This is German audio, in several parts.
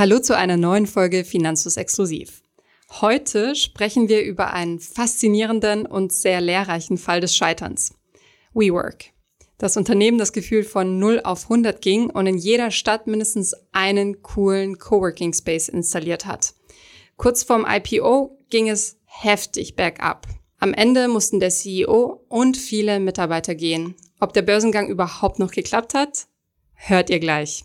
Hallo zu einer neuen Folge Finanzus Exklusiv. Heute sprechen wir über einen faszinierenden und sehr lehrreichen Fall des Scheiterns. WeWork. Das Unternehmen das Gefühl von 0 auf 100 ging und in jeder Stadt mindestens einen coolen Coworking Space installiert hat. Kurz vorm IPO ging es heftig bergab. Am Ende mussten der CEO und viele Mitarbeiter gehen. Ob der Börsengang überhaupt noch geklappt hat, hört ihr gleich.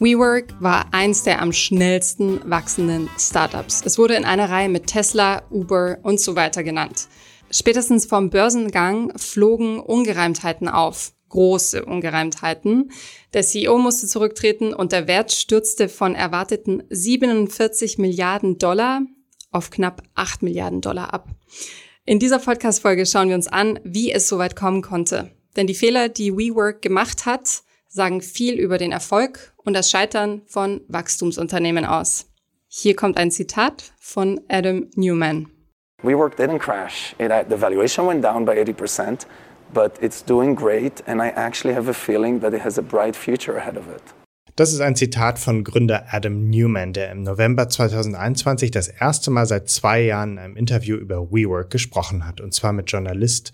WeWork war eins der am schnellsten wachsenden Startups. Es wurde in einer Reihe mit Tesla, Uber und so weiter genannt. Spätestens vom Börsengang flogen Ungereimtheiten auf. Große Ungereimtheiten. Der CEO musste zurücktreten und der Wert stürzte von erwarteten 47 Milliarden Dollar auf knapp 8 Milliarden Dollar ab. In dieser Podcast-Folge schauen wir uns an, wie es so weit kommen konnte. Denn die Fehler, die WeWork gemacht hat, sagen viel über den Erfolg und das Scheitern von Wachstumsunternehmen aus. Hier kommt ein Zitat von Adam Newman. WeWork didn't crash. It, the valuation went down by 80%, but it's doing great and I actually have a feeling that it has a bright future ahead of it. Das ist ein Zitat von Gründer Adam Newman, der im November 2021 das erste Mal seit zwei Jahren in einem Interview über WeWork gesprochen hat, und zwar mit Journalist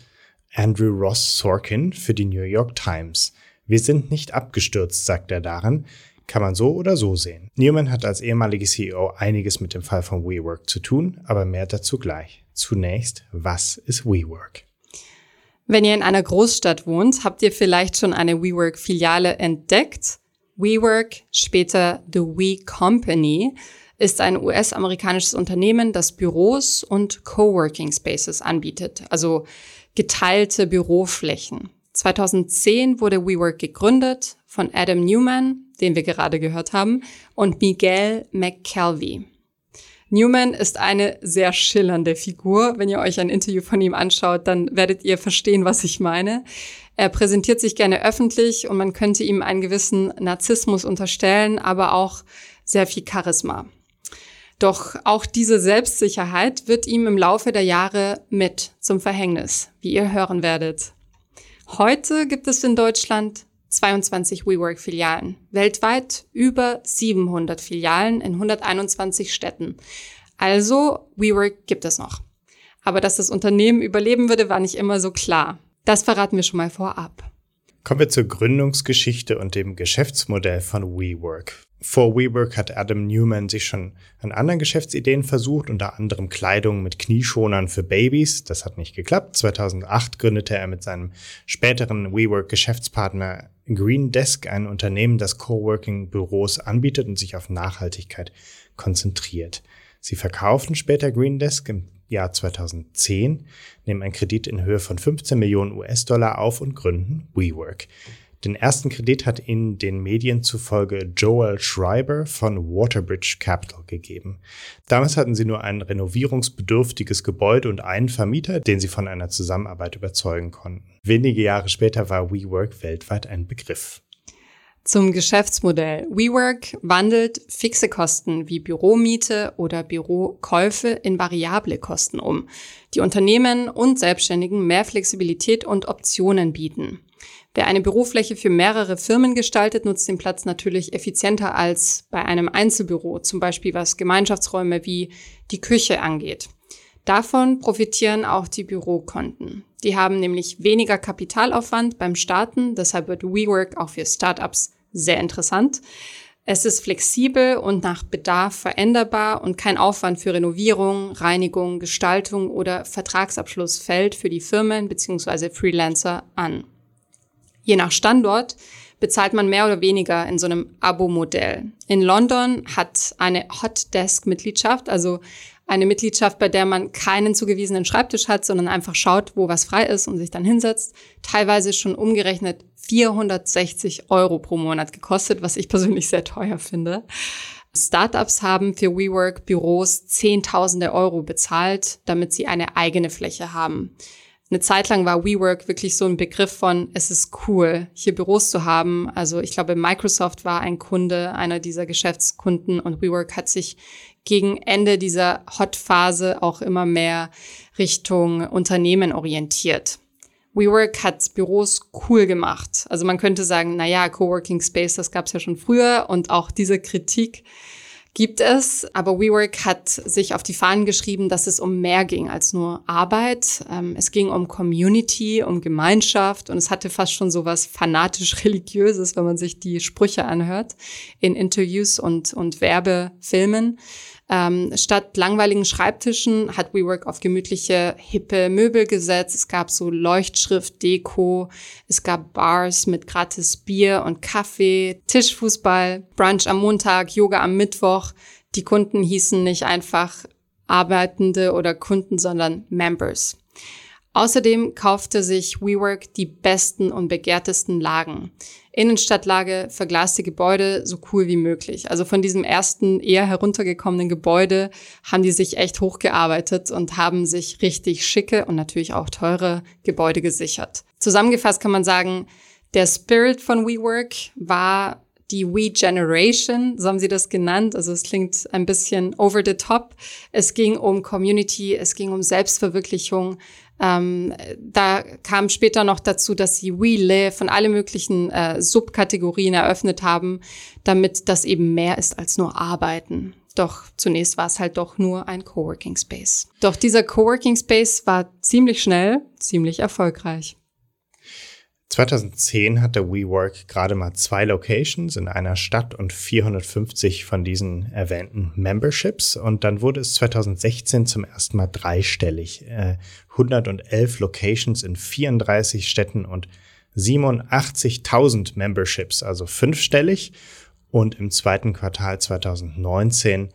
Andrew Ross Sorkin für die New York Times. Wir sind nicht abgestürzt, sagt er darin. Kann man so oder so sehen. Newman hat als ehemaliger CEO einiges mit dem Fall von WeWork zu tun, aber mehr dazu gleich. Zunächst, was ist WeWork? Wenn ihr in einer Großstadt wohnt, habt ihr vielleicht schon eine WeWork-Filiale entdeckt. WeWork, später The We Company, ist ein US-amerikanisches Unternehmen, das Büros und Coworking Spaces anbietet, also geteilte Büroflächen. 2010 wurde WeWork gegründet von Adam Newman, den wir gerade gehört haben, und Miguel McKelvey. Newman ist eine sehr schillernde Figur. Wenn ihr euch ein Interview von ihm anschaut, dann werdet ihr verstehen, was ich meine. Er präsentiert sich gerne öffentlich und man könnte ihm einen gewissen Narzissmus unterstellen, aber auch sehr viel Charisma. Doch auch diese Selbstsicherheit wird ihm im Laufe der Jahre mit zum Verhängnis, wie ihr hören werdet. Heute gibt es in Deutschland 22 WeWork-Filialen, weltweit über 700 Filialen in 121 Städten. Also WeWork gibt es noch. Aber dass das Unternehmen überleben würde, war nicht immer so klar. Das verraten wir schon mal vorab. Kommen wir zur Gründungsgeschichte und dem Geschäftsmodell von WeWork. Vor WeWork hat Adam Newman sich schon an anderen Geschäftsideen versucht, unter anderem Kleidung mit Knieschonern für Babys. Das hat nicht geklappt. 2008 gründete er mit seinem späteren WeWork-Geschäftspartner Green Desk ein Unternehmen, das Coworking-Büros anbietet und sich auf Nachhaltigkeit konzentriert. Sie verkauften später Green Desk im Jahr 2010, nehmen einen Kredit in Höhe von 15 Millionen US-Dollar auf und gründen WeWork. Den ersten Kredit hat ihnen den Medien zufolge Joel Schreiber von Waterbridge Capital gegeben. Damals hatten sie nur ein renovierungsbedürftiges Gebäude und einen Vermieter, den sie von einer Zusammenarbeit überzeugen konnten. Wenige Jahre später war WeWork weltweit ein Begriff. Zum Geschäftsmodell. WeWork wandelt fixe Kosten wie Büromiete oder Bürokäufe in variable Kosten um, die Unternehmen und Selbstständigen mehr Flexibilität und Optionen bieten. Wer eine Bürofläche für mehrere Firmen gestaltet, nutzt den Platz natürlich effizienter als bei einem Einzelbüro, zum Beispiel was Gemeinschaftsräume wie die Küche angeht. Davon profitieren auch die Bürokonten. Die haben nämlich weniger Kapitalaufwand beim Starten, deshalb wird WeWork auch für Startups sehr interessant. Es ist flexibel und nach Bedarf veränderbar und kein Aufwand für Renovierung, Reinigung, Gestaltung oder Vertragsabschluss fällt für die Firmen bzw. Freelancer an. Je nach Standort bezahlt man mehr oder weniger in so einem Abo-Modell. In London hat eine Hot Desk-Mitgliedschaft, also eine Mitgliedschaft, bei der man keinen zugewiesenen Schreibtisch hat, sondern einfach schaut, wo was frei ist und sich dann hinsetzt, teilweise schon umgerechnet 460 Euro pro Monat gekostet, was ich persönlich sehr teuer finde. Startups haben für WeWork Büros Zehntausende Euro bezahlt, damit sie eine eigene Fläche haben. Eine Zeit lang war WeWork wirklich so ein Begriff von, es ist cool, hier Büros zu haben. Also ich glaube, Microsoft war ein Kunde, einer dieser Geschäftskunden und WeWork hat sich gegen Ende dieser Hot-Phase auch immer mehr Richtung Unternehmen orientiert. WeWork hat Büros cool gemacht. Also man könnte sagen, na ja, Coworking Space, das gab es ja schon früher und auch diese Kritik gibt es. Aber WeWork hat sich auf die Fahnen geschrieben, dass es um mehr ging als nur Arbeit. Ähm, es ging um Community, um Gemeinschaft und es hatte fast schon so was fanatisch religiöses, wenn man sich die Sprüche anhört in Interviews und, und Werbefilmen. Ähm, statt langweiligen Schreibtischen hat WeWork auf gemütliche, hippe Möbel gesetzt. Es gab so Leuchtschrift, Deko. Es gab Bars mit gratis Bier und Kaffee, Tischfußball, Brunch am Montag, Yoga am Mittwoch. Die Kunden hießen nicht einfach Arbeitende oder Kunden, sondern Members. Außerdem kaufte sich WeWork die besten und begehrtesten Lagen. Innenstadtlage, verglaste Gebäude, so cool wie möglich. Also von diesem ersten eher heruntergekommenen Gebäude haben die sich echt hochgearbeitet und haben sich richtig schicke und natürlich auch teure Gebäude gesichert. Zusammengefasst kann man sagen, der Spirit von WeWork war die We Generation, so haben sie das genannt. Also es klingt ein bisschen over the top. Es ging um Community, es ging um Selbstverwirklichung, ähm, da kam später noch dazu, dass sie We Live und alle möglichen äh, Subkategorien eröffnet haben, damit das eben mehr ist als nur Arbeiten. Doch zunächst war es halt doch nur ein Coworking Space. Doch dieser Coworking Space war ziemlich schnell, ziemlich erfolgreich. 2010 hatte WeWork gerade mal zwei Locations in einer Stadt und 450 von diesen erwähnten Memberships. Und dann wurde es 2016 zum ersten Mal dreistellig. Äh, 111 Locations in 34 Städten und 87.000 Memberships, also fünfstellig. Und im zweiten Quartal 2019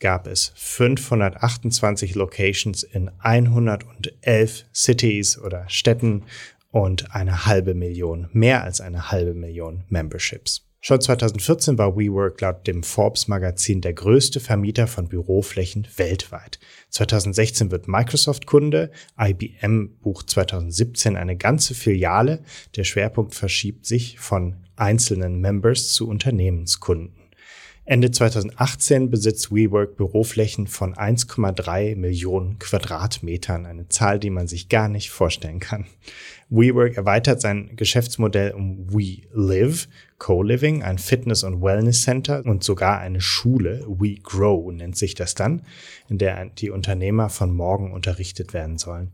gab es 528 Locations in 111 Cities oder Städten und eine halbe Million, mehr als eine halbe Million Memberships. Schon 2014 war WeWork laut dem Forbes Magazin der größte Vermieter von Büroflächen weltweit. 2016 wird Microsoft Kunde, IBM bucht 2017 eine ganze Filiale, der Schwerpunkt verschiebt sich von einzelnen Members zu Unternehmenskunden. Ende 2018 besitzt WeWork Büroflächen von 1,3 Millionen Quadratmetern, eine Zahl, die man sich gar nicht vorstellen kann. WeWork erweitert sein Geschäftsmodell um WeLive, Co-Living, ein Fitness- und Wellness-Center und sogar eine Schule, WeGrow nennt sich das dann, in der die Unternehmer von morgen unterrichtet werden sollen.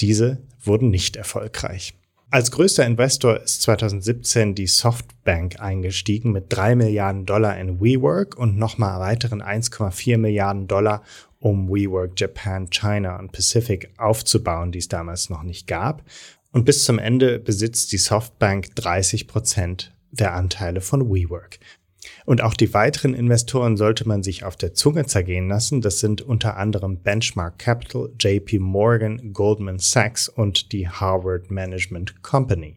Diese wurden nicht erfolgreich. Als größter Investor ist 2017 die Softbank eingestiegen mit drei Milliarden Dollar in WeWork und nochmal weiteren 1,4 Milliarden Dollar, um WeWork Japan, China und Pacific aufzubauen, die es damals noch nicht gab. Und bis zum Ende besitzt die Softbank 30 Prozent der Anteile von WeWork. Und auch die weiteren Investoren sollte man sich auf der Zunge zergehen lassen. Das sind unter anderem Benchmark Capital, JP Morgan, Goldman Sachs und die Harvard Management Company.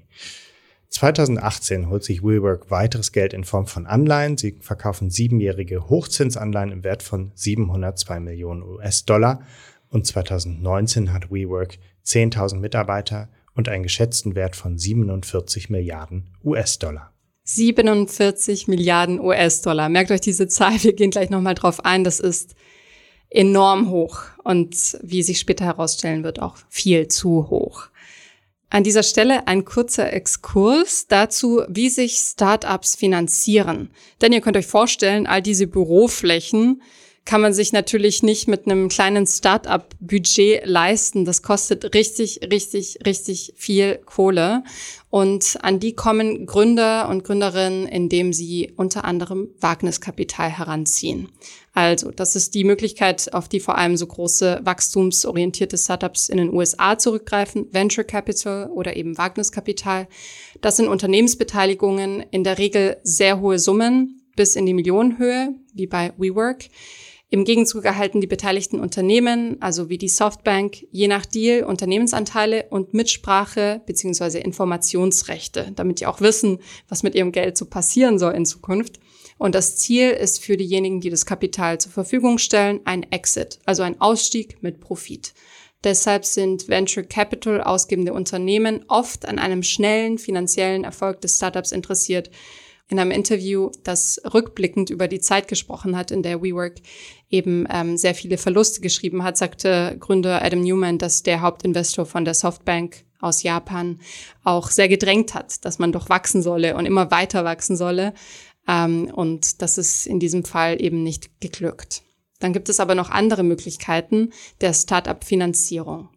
2018 holt sich WeWork weiteres Geld in Form von Anleihen. Sie verkaufen siebenjährige Hochzinsanleihen im Wert von 702 Millionen US-Dollar. Und 2019 hat WeWork 10.000 Mitarbeiter und einen geschätzten Wert von 47 Milliarden US-Dollar. 47 Milliarden US-Dollar. Merkt euch diese Zahl, wir gehen gleich nochmal drauf ein. Das ist enorm hoch und wie sich später herausstellen wird, auch viel zu hoch. An dieser Stelle ein kurzer Exkurs dazu, wie sich Startups finanzieren. Denn ihr könnt euch vorstellen, all diese Büroflächen kann man sich natürlich nicht mit einem kleinen Start-up-Budget leisten. Das kostet richtig, richtig, richtig viel Kohle. Und an die kommen Gründer und Gründerinnen, indem sie unter anderem Wagniskapital heranziehen. Also, das ist die Möglichkeit, auf die vor allem so große wachstumsorientierte Startups in den USA zurückgreifen, Venture Capital oder eben Wagniskapital. Das sind Unternehmensbeteiligungen, in der Regel sehr hohe Summen bis in die Millionenhöhe, wie bei WeWork. Im Gegenzug erhalten die beteiligten Unternehmen, also wie die Softbank, je nach Deal Unternehmensanteile und Mitsprache bzw. Informationsrechte, damit die auch wissen, was mit ihrem Geld so passieren soll in Zukunft. Und das Ziel ist für diejenigen, die das Kapital zur Verfügung stellen, ein Exit, also ein Ausstieg mit Profit. Deshalb sind Venture Capital ausgebende Unternehmen oft an einem schnellen finanziellen Erfolg des Startups interessiert. In einem Interview, das rückblickend über die Zeit gesprochen hat, in der WeWork eben ähm, sehr viele Verluste geschrieben hat, sagte Gründer Adam Newman, dass der Hauptinvestor von der Softbank aus Japan auch sehr gedrängt hat, dass man doch wachsen solle und immer weiter wachsen solle. Ähm, und das ist in diesem Fall eben nicht geglückt. Dann gibt es aber noch andere Möglichkeiten der Start-up-Finanzierung.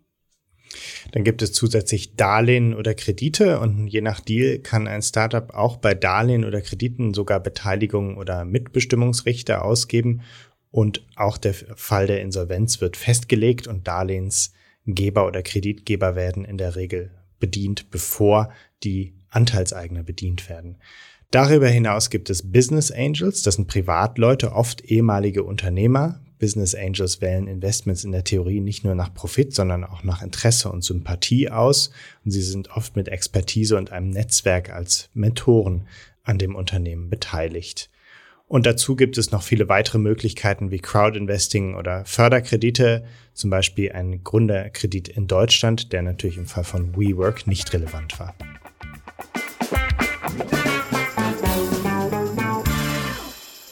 Dann gibt es zusätzlich Darlehen oder Kredite und je nach Deal kann ein Startup auch bei Darlehen oder Krediten sogar Beteiligung oder Mitbestimmungsrechte ausgeben und auch der Fall der Insolvenz wird festgelegt und Darlehensgeber oder Kreditgeber werden in der Regel bedient, bevor die Anteilseigner bedient werden. Darüber hinaus gibt es Business Angels, das sind Privatleute, oft ehemalige Unternehmer. Business Angels wählen Investments in der Theorie nicht nur nach Profit, sondern auch nach Interesse und Sympathie aus. Und sie sind oft mit Expertise und einem Netzwerk als Mentoren an dem Unternehmen beteiligt. Und dazu gibt es noch viele weitere Möglichkeiten wie Crowdinvesting oder Förderkredite, zum Beispiel ein Gründerkredit in Deutschland, der natürlich im Fall von WeWork nicht relevant war.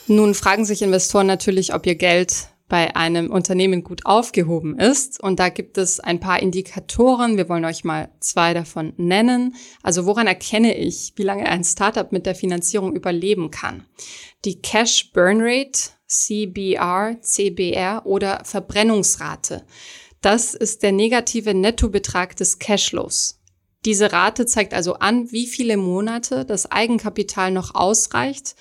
Nun fragen sich Investoren natürlich, ob ihr Geld bei einem Unternehmen gut aufgehoben ist. Und da gibt es ein paar Indikatoren. Wir wollen euch mal zwei davon nennen. Also woran erkenne ich, wie lange ein Startup mit der Finanzierung überleben kann? Die Cash Burn Rate, CBR, CBR oder Verbrennungsrate. Das ist der negative Nettobetrag des Cashflows. Diese Rate zeigt also an, wie viele Monate das Eigenkapital noch ausreicht,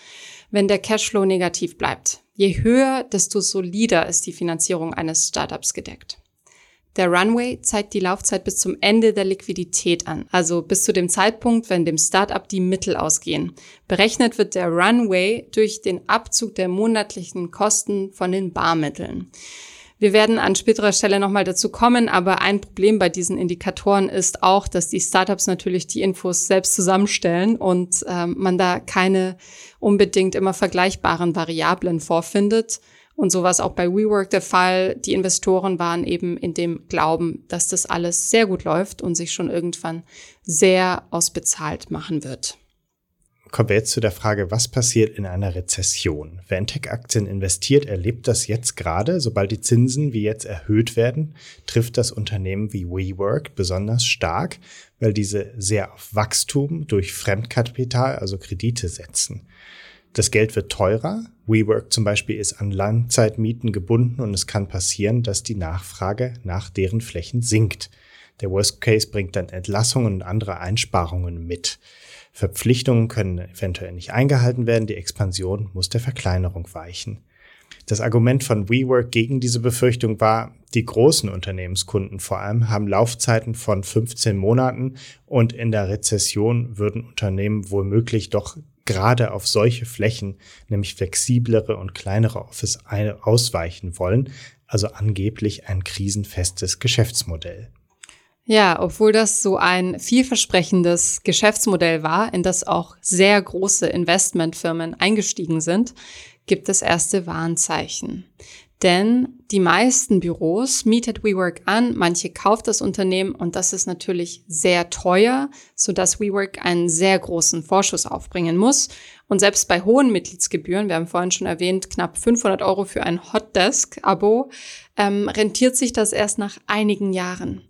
wenn der Cashflow negativ bleibt. Je höher, desto solider ist die Finanzierung eines Startups gedeckt. Der Runway zeigt die Laufzeit bis zum Ende der Liquidität an, also bis zu dem Zeitpunkt, wenn dem Startup die Mittel ausgehen. Berechnet wird der Runway durch den Abzug der monatlichen Kosten von den Barmitteln. Wir werden an späterer Stelle nochmal dazu kommen, aber ein Problem bei diesen Indikatoren ist auch, dass die Startups natürlich die Infos selbst zusammenstellen und ähm, man da keine unbedingt immer vergleichbaren Variablen vorfindet. Und so war es auch bei WeWork der Fall. Die Investoren waren eben in dem Glauben, dass das alles sehr gut läuft und sich schon irgendwann sehr ausbezahlt machen wird kommen wir jetzt zu der Frage, was passiert in einer Rezession? Wer in Tech-Aktien investiert, erlebt das jetzt gerade. Sobald die Zinsen wie jetzt erhöht werden, trifft das Unternehmen wie WeWork besonders stark, weil diese sehr auf Wachstum durch Fremdkapital, also Kredite setzen. Das Geld wird teurer. WeWork zum Beispiel ist an Langzeitmieten gebunden und es kann passieren, dass die Nachfrage nach deren Flächen sinkt. Der Worst Case bringt dann Entlassungen und andere Einsparungen mit. Verpflichtungen können eventuell nicht eingehalten werden, die Expansion muss der Verkleinerung weichen. Das Argument von WeWork gegen diese Befürchtung war, die großen Unternehmenskunden vor allem haben Laufzeiten von 15 Monaten und in der Rezession würden Unternehmen womöglich doch gerade auf solche Flächen, nämlich flexiblere und kleinere Office ausweichen wollen, also angeblich ein krisenfestes Geschäftsmodell. Ja, obwohl das so ein vielversprechendes Geschäftsmodell war, in das auch sehr große Investmentfirmen eingestiegen sind, gibt es erste Warnzeichen. Denn die meisten Büros mietet WeWork an, manche kauft das Unternehmen und das ist natürlich sehr teuer, sodass WeWork einen sehr großen Vorschuss aufbringen muss. Und selbst bei hohen Mitgliedsgebühren, wir haben vorhin schon erwähnt, knapp 500 Euro für ein Hotdesk-Abo, ähm, rentiert sich das erst nach einigen Jahren.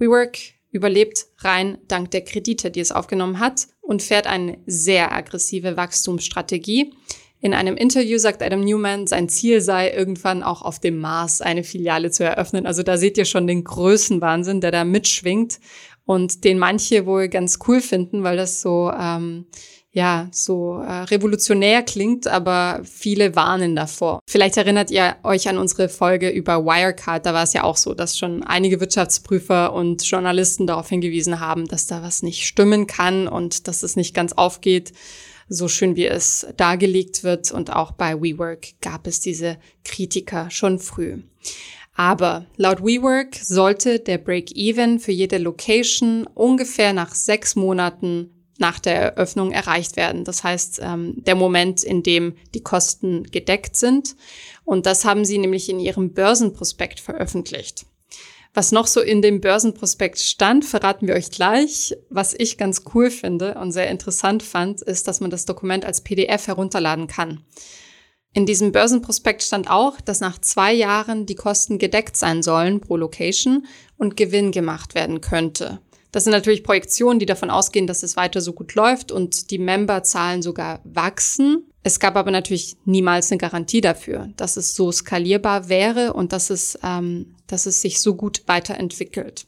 WeWork überlebt rein dank der Kredite, die es aufgenommen hat und fährt eine sehr aggressive Wachstumsstrategie. In einem Interview sagt Adam Newman, sein Ziel sei, irgendwann auch auf dem Mars eine Filiale zu eröffnen. Also da seht ihr schon den Größenwahnsinn, der da mitschwingt und den manche wohl ganz cool finden, weil das so ähm, ja, so äh, revolutionär klingt, aber viele warnen davor. Vielleicht erinnert ihr euch an unsere Folge über Wirecard, da war es ja auch so, dass schon einige Wirtschaftsprüfer und Journalisten darauf hingewiesen haben, dass da was nicht stimmen kann und dass es nicht ganz aufgeht, so schön wie es dargelegt wird. Und auch bei WeWork gab es diese Kritiker schon früh. Aber laut WeWork sollte der Break-Even für jede Location ungefähr nach sechs Monaten nach der Eröffnung erreicht werden. Das heißt, ähm, der Moment, in dem die Kosten gedeckt sind. Und das haben sie nämlich in ihrem Börsenprospekt veröffentlicht. Was noch so in dem Börsenprospekt stand, verraten wir euch gleich. Was ich ganz cool finde und sehr interessant fand, ist, dass man das Dokument als PDF herunterladen kann. In diesem Börsenprospekt stand auch, dass nach zwei Jahren die Kosten gedeckt sein sollen pro Location und Gewinn gemacht werden könnte. Das sind natürlich Projektionen, die davon ausgehen, dass es weiter so gut läuft und die Memberzahlen sogar wachsen. Es gab aber natürlich niemals eine Garantie dafür, dass es so skalierbar wäre und dass es, ähm, dass es sich so gut weiterentwickelt.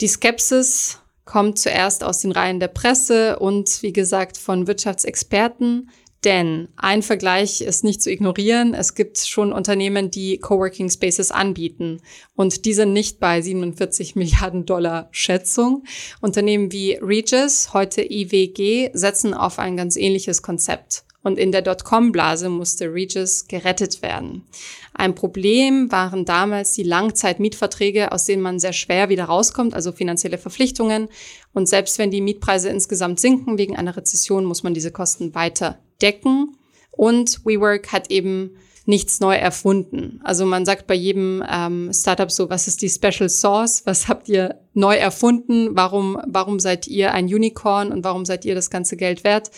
Die Skepsis kommt zuerst aus den Reihen der Presse und wie gesagt von Wirtschaftsexperten. Denn ein Vergleich ist nicht zu ignorieren. Es gibt schon Unternehmen, die Coworking Spaces anbieten. Und die sind nicht bei 47 Milliarden Dollar Schätzung. Unternehmen wie Regis, heute IWG, setzen auf ein ganz ähnliches Konzept. Und in der Dotcom-Blase musste Regis gerettet werden. Ein Problem waren damals die Langzeitmietverträge, aus denen man sehr schwer wieder rauskommt, also finanzielle Verpflichtungen. Und selbst wenn die Mietpreise insgesamt sinken wegen einer Rezession, muss man diese Kosten weiter decken. Und WeWork hat eben nichts neu erfunden. Also man sagt bei jedem ähm, Startup so, was ist die Special Source? Was habt ihr neu erfunden? Warum, warum seid ihr ein Unicorn und warum seid ihr das ganze Geld wert?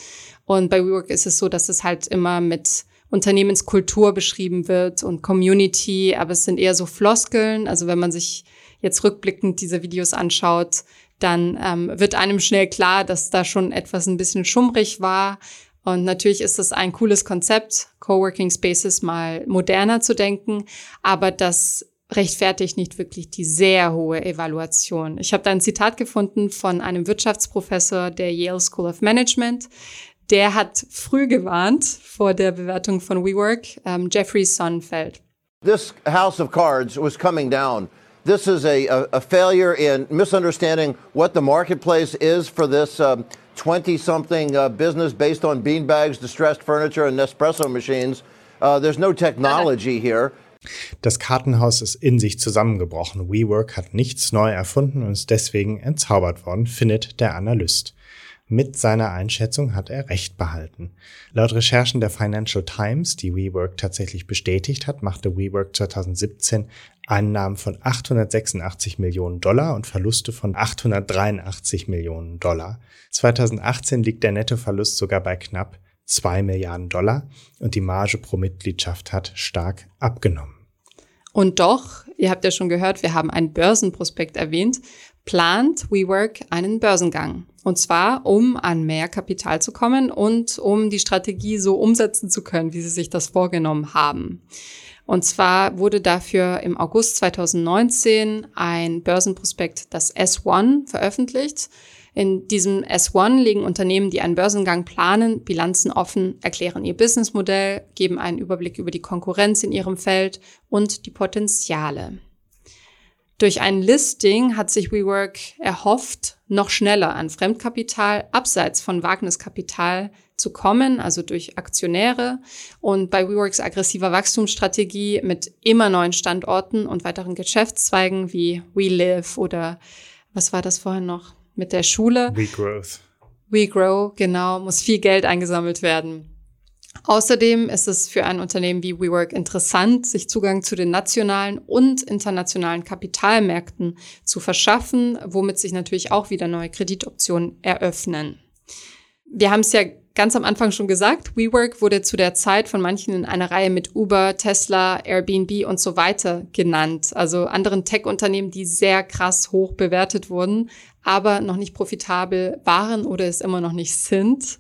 Und bei WeWork ist es so, dass es halt immer mit Unternehmenskultur beschrieben wird und Community, aber es sind eher so Floskeln. Also wenn man sich jetzt rückblickend diese Videos anschaut, dann ähm, wird einem schnell klar, dass da schon etwas ein bisschen schummrig war und natürlich ist das ein cooles Konzept, Coworking Spaces mal moderner zu denken, aber das rechtfertigt nicht wirklich die sehr hohe Evaluation. Ich habe da ein Zitat gefunden von einem Wirtschaftsprofessor der Yale School of Management. Der hat früh gewarnt vor der Bewertung von WeWork, ähm, Jeffrey Sonnenfeld. This house of cards was coming down. This is a, a, a failure in misunderstanding what the marketplace is for this um, 20 something uh, business based on beanbags, distressed furniture, and Nespresso machines. Uh, there's no technology here. Das Kartenhaus ist in sich zusammengebrochen. WeWork hat nichts neu erfunden und ist deswegen entzaubert worden, findet der Analyst. Mit seiner Einschätzung hat er recht behalten. Laut Recherchen der Financial Times, die WeWork tatsächlich bestätigt hat, machte WeWork 2017 Einnahmen von 886 Millionen Dollar und Verluste von 883 Millionen Dollar. 2018 liegt der Nettoverlust sogar bei knapp 2 Milliarden Dollar und die Marge pro Mitgliedschaft hat stark abgenommen. Und doch, ihr habt ja schon gehört, wir haben ein Börsenprospekt erwähnt, plant WeWork einen Börsengang. Und zwar, um an mehr Kapital zu kommen und um die Strategie so umsetzen zu können, wie sie sich das vorgenommen haben. Und zwar wurde dafür im August 2019 ein Börsenprospekt, das S1, veröffentlicht. In diesem S1 legen Unternehmen, die einen Börsengang planen, Bilanzen offen, erklären ihr Businessmodell, geben einen Überblick über die Konkurrenz in ihrem Feld und die Potenziale. Durch ein Listing hat sich WeWork erhofft, noch schneller an Fremdkapital abseits von Wagniskapital zu kommen, also durch Aktionäre. Und bei WeWorks aggressiver Wachstumsstrategie mit immer neuen Standorten und weiteren Geschäftszweigen wie WeLive oder was war das vorhin noch mit der Schule? WeGrowth. WeGrow, genau, muss viel Geld eingesammelt werden. Außerdem ist es für ein Unternehmen wie WeWork interessant, sich Zugang zu den nationalen und internationalen Kapitalmärkten zu verschaffen, womit sich natürlich auch wieder neue Kreditoptionen eröffnen. Wir haben es ja ganz am Anfang schon gesagt, WeWork wurde zu der Zeit von manchen in einer Reihe mit Uber, Tesla, Airbnb und so weiter genannt. Also anderen Tech-Unternehmen, die sehr krass hoch bewertet wurden, aber noch nicht profitabel waren oder es immer noch nicht sind.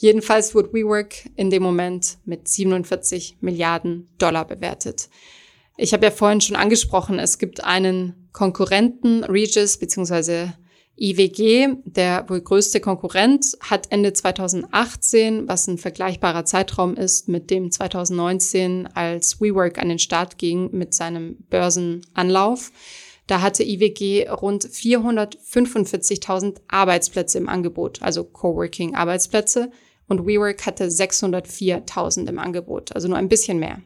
Jedenfalls wurde WeWork in dem Moment mit 47 Milliarden Dollar bewertet. Ich habe ja vorhin schon angesprochen, es gibt einen Konkurrenten, Regis bzw. IWG, der wohl größte Konkurrent, hat Ende 2018, was ein vergleichbarer Zeitraum ist mit dem 2019, als WeWork an den Start ging mit seinem Börsenanlauf, da hatte IWG rund 445.000 Arbeitsplätze im Angebot, also Coworking-Arbeitsplätze und WeWork hatte 604.000 im Angebot, also nur ein bisschen mehr.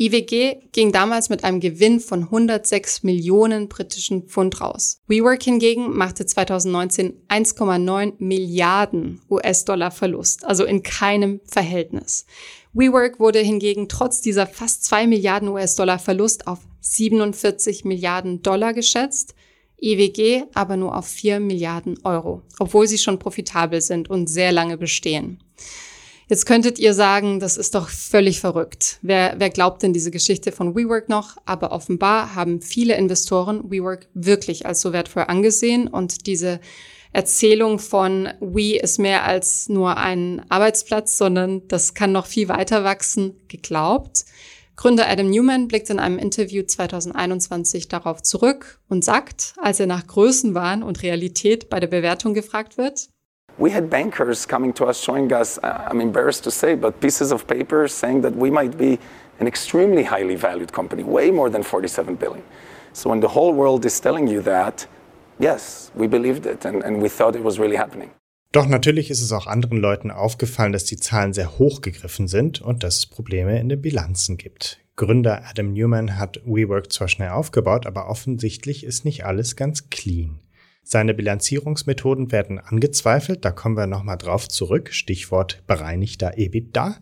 IWG ging damals mit einem Gewinn von 106 Millionen britischen Pfund raus. WeWork hingegen machte 2019 1,9 Milliarden US-Dollar Verlust, also in keinem Verhältnis. WeWork wurde hingegen trotz dieser fast 2 Milliarden US-Dollar Verlust auf 47 Milliarden Dollar geschätzt, EWG aber nur auf 4 Milliarden Euro, obwohl sie schon profitabel sind und sehr lange bestehen. Jetzt könntet ihr sagen, das ist doch völlig verrückt. Wer, wer glaubt denn diese Geschichte von WeWork noch? Aber offenbar haben viele Investoren WeWork wirklich als so wertvoll angesehen und diese Erzählung von We ist mehr als nur ein Arbeitsplatz, sondern das kann noch viel weiter wachsen, geglaubt. Gründer Adam Newman blickt in einem Interview 2021 darauf zurück und sagt, als er nach Größenwahn und Realität bei der Bewertung gefragt wird, We had bankers coming to us showing us, uh, I'm embarrassed to say, but pieces of paper saying that we might be an extremely highly valued company, way more than 47 billion. So when the whole world is telling you that, yes, we believed it and, and we thought it was really happening. Doch natürlich ist es auch anderen Leuten aufgefallen, dass die Zahlen sehr hoch gegriffen sind und dass es Probleme in den Bilanzen gibt. Gründer Adam Newman hat WeWork zwar schnell aufgebaut, aber offensichtlich ist nicht alles ganz clean. Seine Bilanzierungsmethoden werden angezweifelt, da kommen wir nochmal drauf zurück, Stichwort bereinigter EBITDA.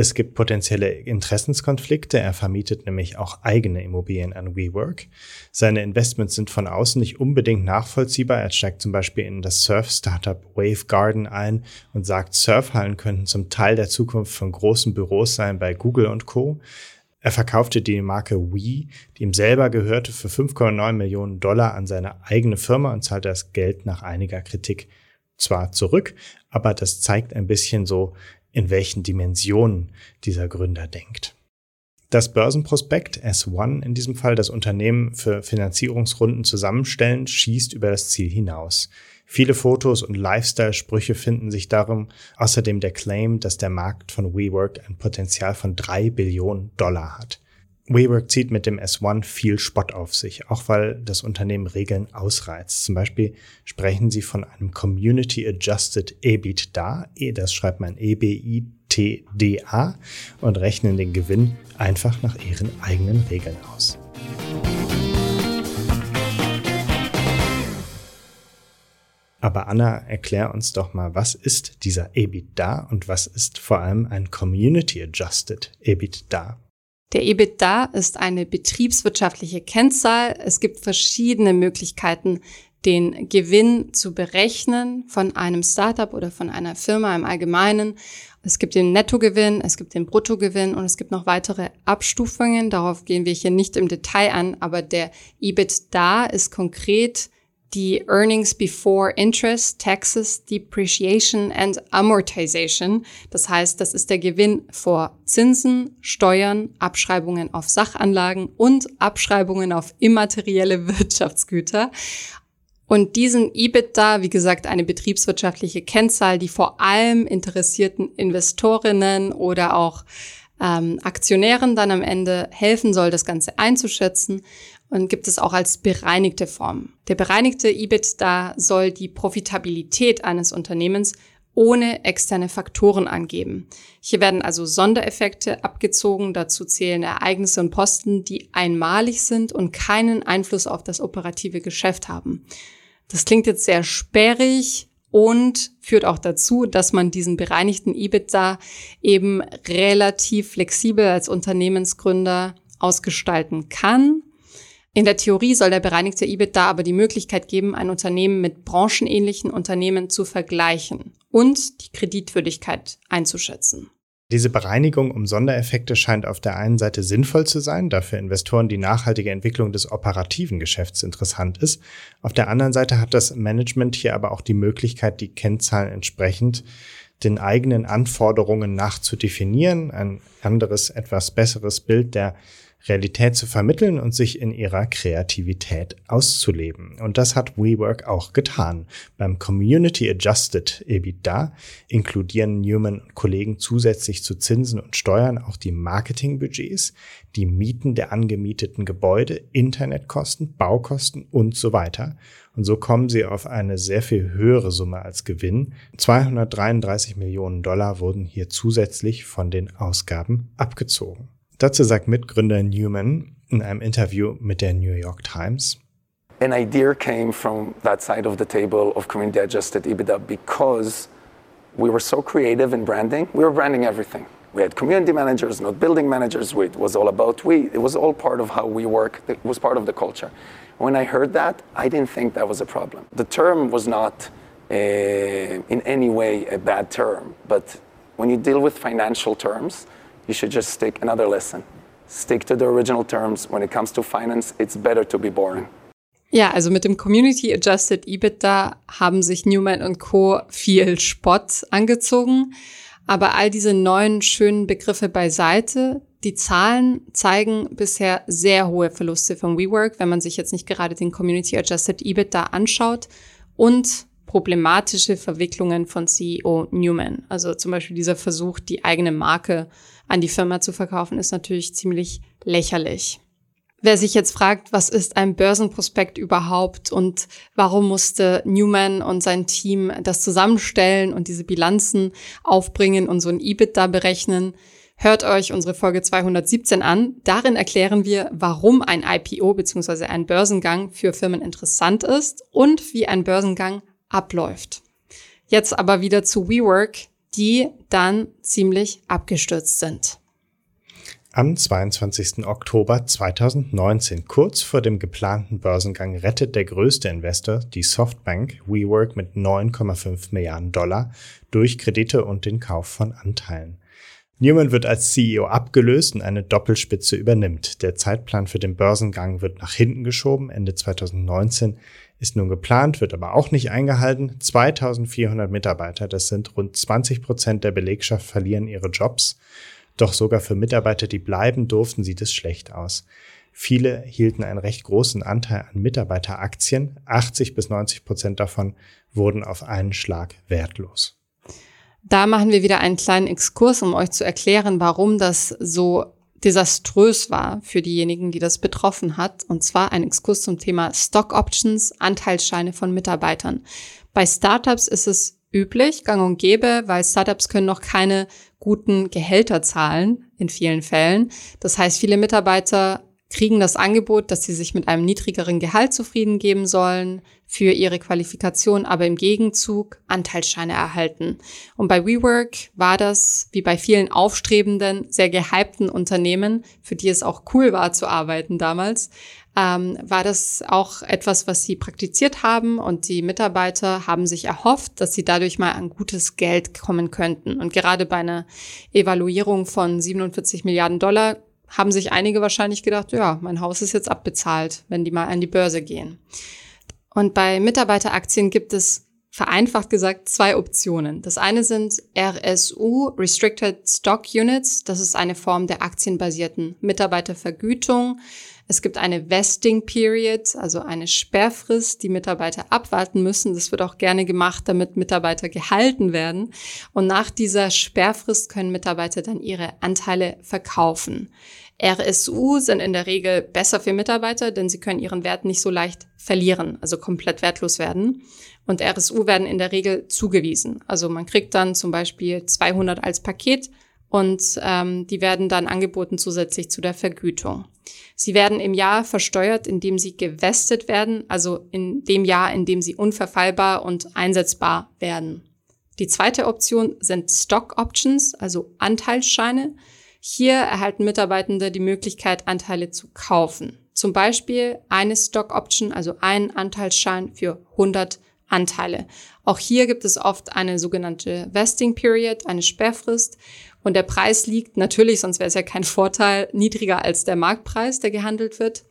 Es gibt potenzielle Interessenskonflikte. Er vermietet nämlich auch eigene Immobilien an WeWork. Seine Investments sind von außen nicht unbedingt nachvollziehbar. Er steigt zum Beispiel in das Surf-Startup Wave Garden ein und sagt, Surfhallen könnten zum Teil der Zukunft von großen Büros sein bei Google und Co. Er verkaufte die Marke Wii, die ihm selber gehörte, für 5,9 Millionen Dollar an seine eigene Firma und zahlte das Geld nach einiger Kritik zwar zurück, aber das zeigt ein bisschen so, in welchen Dimensionen dieser Gründer denkt. Das Börsenprospekt S1, in diesem Fall das Unternehmen für Finanzierungsrunden zusammenstellen, schießt über das Ziel hinaus. Viele Fotos und Lifestyle-Sprüche finden sich darum, außerdem der Claim, dass der Markt von WeWork ein Potenzial von drei Billionen Dollar hat. WeWork zieht mit dem S1 viel Spott auf sich, auch weil das Unternehmen Regeln ausreizt. Zum Beispiel sprechen sie von einem Community Adjusted EBITDA, e, das schreibt man EBITDA, und rechnen den Gewinn einfach nach ihren eigenen Regeln aus. Aber Anna, erklär uns doch mal, was ist dieser EBITDA und was ist vor allem ein Community Adjusted EBITDA? Der EBITDA ist eine betriebswirtschaftliche Kennzahl. Es gibt verschiedene Möglichkeiten, den Gewinn zu berechnen von einem Startup oder von einer Firma im Allgemeinen. Es gibt den Nettogewinn, es gibt den Bruttogewinn und es gibt noch weitere Abstufungen. Darauf gehen wir hier nicht im Detail an, aber der EBITDA ist konkret die Earnings Before Interest, Taxes, Depreciation and Amortization. Das heißt, das ist der Gewinn vor Zinsen, Steuern, Abschreibungen auf Sachanlagen und Abschreibungen auf immaterielle Wirtschaftsgüter. Und diesen EBITDA, wie gesagt, eine betriebswirtschaftliche Kennzahl, die vor allem interessierten Investorinnen oder auch ähm, Aktionären dann am Ende helfen soll, das Ganze einzuschätzen und gibt es auch als bereinigte Form. Der bereinigte EBITDA soll die Profitabilität eines Unternehmens ohne externe Faktoren angeben. Hier werden also Sondereffekte abgezogen, dazu zählen Ereignisse und Posten, die einmalig sind und keinen Einfluss auf das operative Geschäft haben. Das klingt jetzt sehr sperrig und führt auch dazu, dass man diesen bereinigten EBITDA eben relativ flexibel als Unternehmensgründer ausgestalten kann in der Theorie soll der bereinigte EBITDA aber die Möglichkeit geben, ein Unternehmen mit branchenähnlichen Unternehmen zu vergleichen und die Kreditwürdigkeit einzuschätzen. Diese Bereinigung um Sondereffekte scheint auf der einen Seite sinnvoll zu sein, da für Investoren die nachhaltige Entwicklung des operativen Geschäfts interessant ist. Auf der anderen Seite hat das Management hier aber auch die Möglichkeit, die Kennzahlen entsprechend den eigenen Anforderungen nach zu definieren, ein anderes, etwas besseres Bild der Realität zu vermitteln und sich in ihrer Kreativität auszuleben. Und das hat WeWork auch getan. Beim Community Adjusted EBITDA inkludieren Newman und Kollegen zusätzlich zu Zinsen und Steuern auch die Marketingbudgets, die Mieten der angemieteten Gebäude, Internetkosten, Baukosten und so weiter. Und so kommen sie auf eine sehr viel höhere Summe als Gewinn. 233 Millionen Dollar wurden hier zusätzlich von den Ausgaben abgezogen. Dazu sagt Mitgründer Newman in einem Interview mit der New York Times. An idea came from that side of the table of community adjusted EBITDA because we were so creative in branding. We were branding everything. We had community managers, not building managers. It was all about we. It was all part of how we work. It was part of the culture. When I heard that, I didn't think that was a problem. The term was not uh, in any way a bad term, but when you deal with financial terms, you should just stick another lesson. Stick to the original terms. When it comes to finance, it's better to be boring. Ja, also mit dem Community Adjusted EBITDA haben sich Newman und Co. viel Spott angezogen. Aber all diese neuen schönen Begriffe beiseite, die Zahlen zeigen bisher sehr hohe Verluste von WeWork, wenn man sich jetzt nicht gerade den Community Adjusted EBITDA anschaut und problematische Verwicklungen von CEO Newman. Also zum Beispiel dieser Versuch, die eigene Marke an die Firma zu verkaufen, ist natürlich ziemlich lächerlich. Wer sich jetzt fragt, was ist ein Börsenprospekt überhaupt und warum musste Newman und sein Team das zusammenstellen und diese Bilanzen aufbringen und so ein EBITDA berechnen, hört euch unsere Folge 217 an. Darin erklären wir, warum ein IPO bzw. ein Börsengang für Firmen interessant ist und wie ein Börsengang abläuft. Jetzt aber wieder zu WeWork, die dann ziemlich abgestürzt sind. Am 22. Oktober 2019, kurz vor dem geplanten Börsengang, rettet der größte Investor, die Softbank, WeWork mit 9,5 Milliarden Dollar durch Kredite und den Kauf von Anteilen. Newman wird als CEO abgelöst und eine Doppelspitze übernimmt. Der Zeitplan für den Börsengang wird nach hinten geschoben. Ende 2019 ist nun geplant, wird aber auch nicht eingehalten. 2400 Mitarbeiter, das sind rund 20 Prozent der Belegschaft, verlieren ihre Jobs. Doch sogar für Mitarbeiter, die bleiben durften, sieht es schlecht aus. Viele hielten einen recht großen Anteil an Mitarbeiteraktien. 80 bis 90 Prozent davon wurden auf einen Schlag wertlos. Da machen wir wieder einen kleinen Exkurs, um euch zu erklären, warum das so desaströs war für diejenigen, die das betroffen hat. Und zwar ein Exkurs zum Thema Stock Options, Anteilsscheine von Mitarbeitern. Bei Startups ist es üblich, gang und gäbe, weil Startups können noch keine guten Gehälter zahlen in vielen Fällen. Das heißt, viele Mitarbeiter kriegen das Angebot, dass sie sich mit einem niedrigeren Gehalt zufrieden geben sollen für ihre Qualifikation, aber im Gegenzug Anteilsscheine erhalten. Und bei WeWork war das, wie bei vielen aufstrebenden, sehr gehypten Unternehmen, für die es auch cool war zu arbeiten damals, ähm, war das auch etwas, was sie praktiziert haben und die Mitarbeiter haben sich erhofft, dass sie dadurch mal an gutes Geld kommen könnten. Und gerade bei einer Evaluierung von 47 Milliarden Dollar haben sich einige wahrscheinlich gedacht, ja, mein Haus ist jetzt abbezahlt, wenn die mal an die Börse gehen. Und bei Mitarbeiteraktien gibt es vereinfacht gesagt zwei Optionen. Das eine sind RSU, Restricted Stock Units. Das ist eine Form der aktienbasierten Mitarbeitervergütung. Es gibt eine Vesting Period, also eine Sperrfrist, die Mitarbeiter abwarten müssen. Das wird auch gerne gemacht, damit Mitarbeiter gehalten werden. Und nach dieser Sperrfrist können Mitarbeiter dann ihre Anteile verkaufen. RSU sind in der Regel besser für Mitarbeiter, denn sie können ihren Wert nicht so leicht verlieren, also komplett wertlos werden. Und RSU werden in der Regel zugewiesen. Also man kriegt dann zum Beispiel 200 als Paket und ähm, die werden dann angeboten zusätzlich zu der Vergütung. Sie werden im Jahr versteuert, indem sie gewestet werden, also in dem Jahr, in dem sie unverfallbar und einsetzbar werden. Die zweite Option sind Stock Options, also Anteilsscheine. Hier erhalten Mitarbeitende die Möglichkeit, Anteile zu kaufen. Zum Beispiel eine Stock Option, also ein Anteilsschein für 100 Anteile. Auch hier gibt es oft eine sogenannte Vesting Period, eine Sperrfrist. Und der Preis liegt natürlich, sonst wäre es ja kein Vorteil, niedriger als der Marktpreis, der gehandelt wird.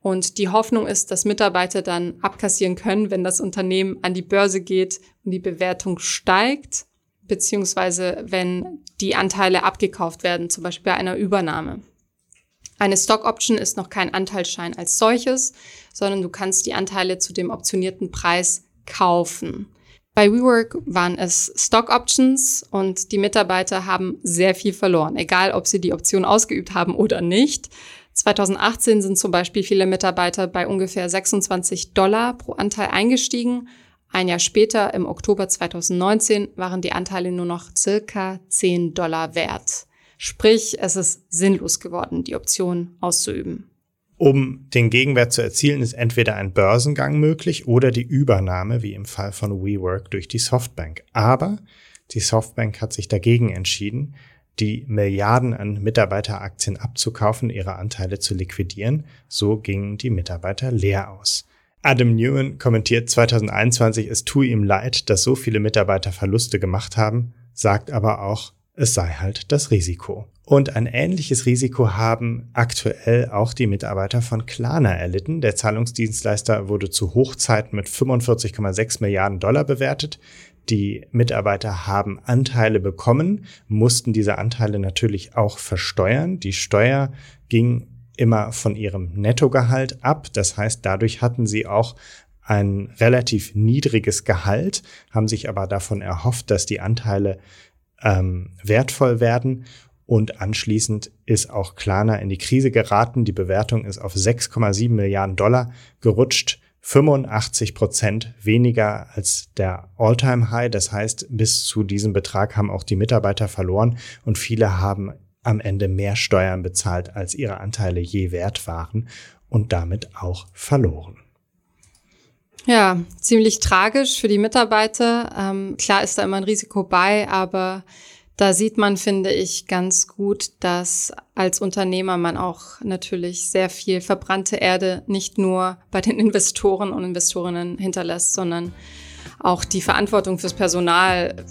Und die Hoffnung ist, dass Mitarbeiter dann abkassieren können, wenn das Unternehmen an die Börse geht und die Bewertung steigt, beziehungsweise wenn die Anteile abgekauft werden, zum Beispiel bei einer Übernahme. Eine Stock Option ist noch kein Anteilsschein als solches, sondern du kannst die Anteile zu dem optionierten Preis kaufen. Bei WeWork waren es Stock Options und die Mitarbeiter haben sehr viel verloren, egal ob sie die Option ausgeübt haben oder nicht. 2018 sind zum Beispiel viele Mitarbeiter bei ungefähr 26 Dollar pro Anteil eingestiegen. Ein Jahr später, im Oktober 2019, waren die Anteile nur noch circa 10 Dollar wert. Sprich, es ist sinnlos geworden, die Option auszuüben. Um den Gegenwert zu erzielen, ist entweder ein Börsengang möglich oder die Übernahme, wie im Fall von WeWork, durch die Softbank. Aber die Softbank hat sich dagegen entschieden. die Milliarden an Mitarbeiteraktien abzukaufen, ihre Anteile zu liquidieren. So gingen die Mitarbeiter leer aus. Adam Newman kommentiert 2021, es tue ihm leid, dass so viele Mitarbeiter Verluste gemacht haben, sagt aber auch, es sei halt das Risiko. Und ein ähnliches Risiko haben aktuell auch die Mitarbeiter von Klarna erlitten. Der Zahlungsdienstleister wurde zu Hochzeiten mit 45,6 Milliarden Dollar bewertet. Die Mitarbeiter haben Anteile bekommen, mussten diese Anteile natürlich auch versteuern. Die Steuer ging immer von ihrem Nettogehalt ab. Das heißt, dadurch hatten sie auch ein relativ niedriges Gehalt, haben sich aber davon erhofft, dass die Anteile ähm, wertvoll werden. Und anschließend ist auch Klarna in die Krise geraten. Die Bewertung ist auf 6,7 Milliarden Dollar gerutscht. 85 Prozent weniger als der All-Time-High. Das heißt, bis zu diesem Betrag haben auch die Mitarbeiter verloren und viele haben am Ende mehr Steuern bezahlt, als ihre Anteile je wert waren und damit auch verloren. Ja, ziemlich tragisch für die Mitarbeiter. Ähm, klar ist da immer ein Risiko bei, aber da sieht man, finde ich, ganz gut, dass als Unternehmer man auch natürlich sehr viel verbrannte Erde nicht nur bei den Investoren und Investorinnen hinterlässt, sondern auch die Verantwortung fürs Personal,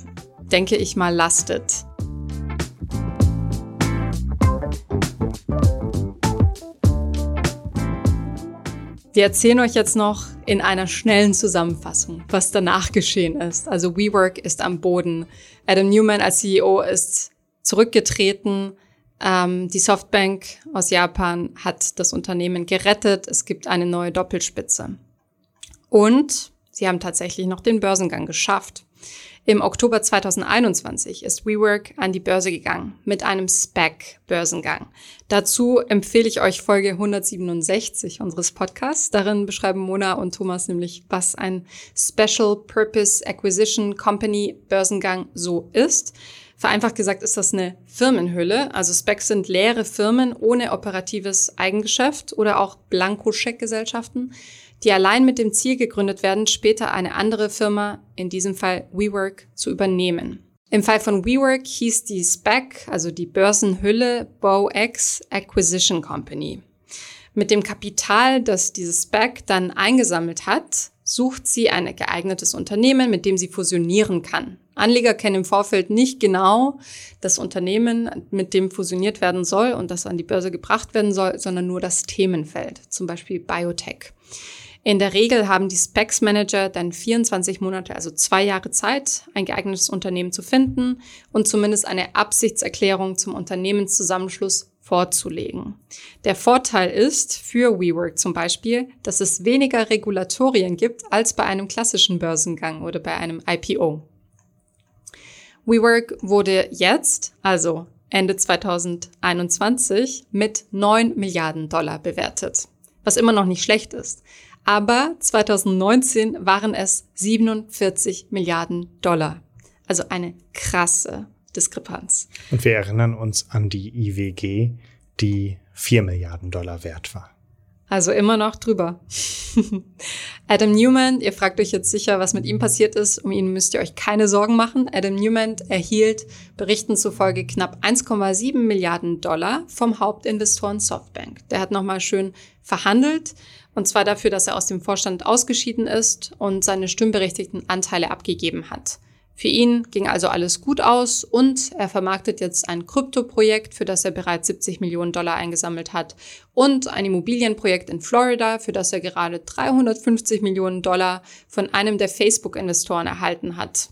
denke ich mal, lastet. Wir erzählen euch jetzt noch in einer schnellen Zusammenfassung, was danach geschehen ist. Also WeWork ist am Boden. Adam Newman als CEO ist zurückgetreten. Ähm, die Softbank aus Japan hat das Unternehmen gerettet. Es gibt eine neue Doppelspitze. Und sie haben tatsächlich noch den Börsengang geschafft. Im Oktober 2021 ist WeWork an die Börse gegangen mit einem SPAC-Börsengang. Dazu empfehle ich euch Folge 167 unseres Podcasts. Darin beschreiben Mona und Thomas nämlich, was ein Special Purpose Acquisition Company Börsengang so ist. Vereinfacht gesagt ist das eine Firmenhülle. Also Specs sind leere Firmen ohne operatives Eigengeschäft oder auch Blankoscheckgesellschaften, die allein mit dem Ziel gegründet werden, später eine andere Firma, in diesem Fall WeWork, zu übernehmen. Im Fall von WeWork hieß die SPAC, also die Börsenhülle, BowX Acquisition Company. Mit dem Kapital, das diese SPAC dann eingesammelt hat, sucht sie ein geeignetes Unternehmen, mit dem sie fusionieren kann. Anleger kennen im Vorfeld nicht genau das Unternehmen, mit dem fusioniert werden soll und das an die Börse gebracht werden soll, sondern nur das Themenfeld, zum Beispiel Biotech. In der Regel haben die Specs Manager dann 24 Monate, also zwei Jahre Zeit, ein geeignetes Unternehmen zu finden und zumindest eine Absichtserklärung zum Unternehmenszusammenschluss vorzulegen. Der Vorteil ist für WeWork zum Beispiel, dass es weniger Regulatorien gibt als bei einem klassischen Börsengang oder bei einem IPO. WeWork wurde jetzt, also Ende 2021, mit 9 Milliarden Dollar bewertet, was immer noch nicht schlecht ist aber 2019 waren es 47 Milliarden Dollar. Also eine krasse Diskrepanz. Und wir erinnern uns an die IWG, die 4 Milliarden Dollar wert war. Also immer noch drüber. Adam Newman, ihr fragt euch jetzt sicher, was mit ihm passiert ist. Um ihn müsst ihr euch keine Sorgen machen. Adam Newman erhielt Berichten zufolge knapp 1,7 Milliarden Dollar vom Hauptinvestoren Softbank. Der hat nochmal schön verhandelt und zwar dafür, dass er aus dem Vorstand ausgeschieden ist und seine stimmberechtigten Anteile abgegeben hat. Für ihn ging also alles gut aus und er vermarktet jetzt ein Kryptoprojekt, für das er bereits 70 Millionen Dollar eingesammelt hat und ein Immobilienprojekt in Florida, für das er gerade 350 Millionen Dollar von einem der Facebook-Investoren erhalten hat.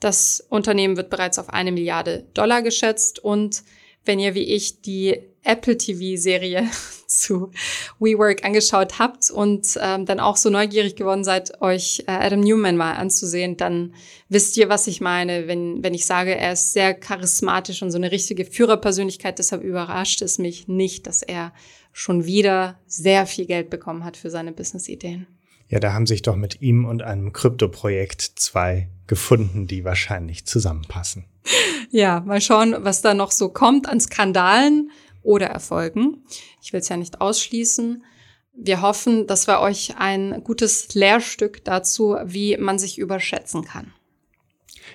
Das Unternehmen wird bereits auf eine Milliarde Dollar geschätzt und wenn ihr wie ich die Apple TV-Serie zu WeWork angeschaut habt und ähm, dann auch so neugierig geworden seid, euch äh, Adam Newman mal anzusehen, dann wisst ihr, was ich meine, wenn, wenn ich sage, er ist sehr charismatisch und so eine richtige Führerpersönlichkeit. Deshalb überrascht es mich nicht, dass er schon wieder sehr viel Geld bekommen hat für seine Business-Ideen. Ja, da haben sich doch mit ihm und einem Kryptoprojekt zwei gefunden, die wahrscheinlich zusammenpassen. Ja, mal schauen, was da noch so kommt an Skandalen oder Erfolgen. Ich will es ja nicht ausschließen. Wir hoffen, dass wir euch ein gutes Lehrstück dazu, wie man sich überschätzen kann.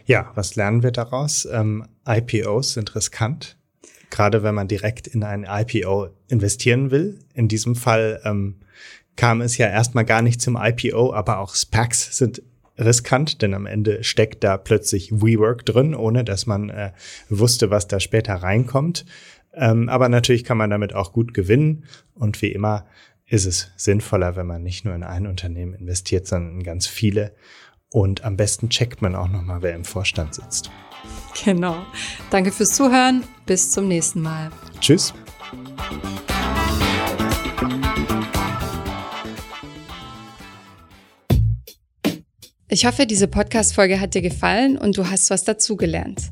Ja, was lernen wir daraus? Ähm, IPOs sind riskant. gerade wenn man direkt in ein IPO investieren will. In diesem Fall ähm, kam es ja erstmal gar nicht zum IPO, aber auch SPACs sind riskant, denn am Ende steckt da plötzlich WeWork drin, ohne dass man äh, wusste, was da später reinkommt. Ähm, aber natürlich kann man damit auch gut gewinnen und wie immer ist es sinnvoller, wenn man nicht nur in ein Unternehmen investiert, sondern in ganz viele. Und am besten checkt man auch nochmal, wer im Vorstand sitzt. Genau. Danke fürs Zuhören. Bis zum nächsten Mal. Tschüss. Ich hoffe, diese Podcast-Folge hat dir gefallen und du hast was dazugelernt.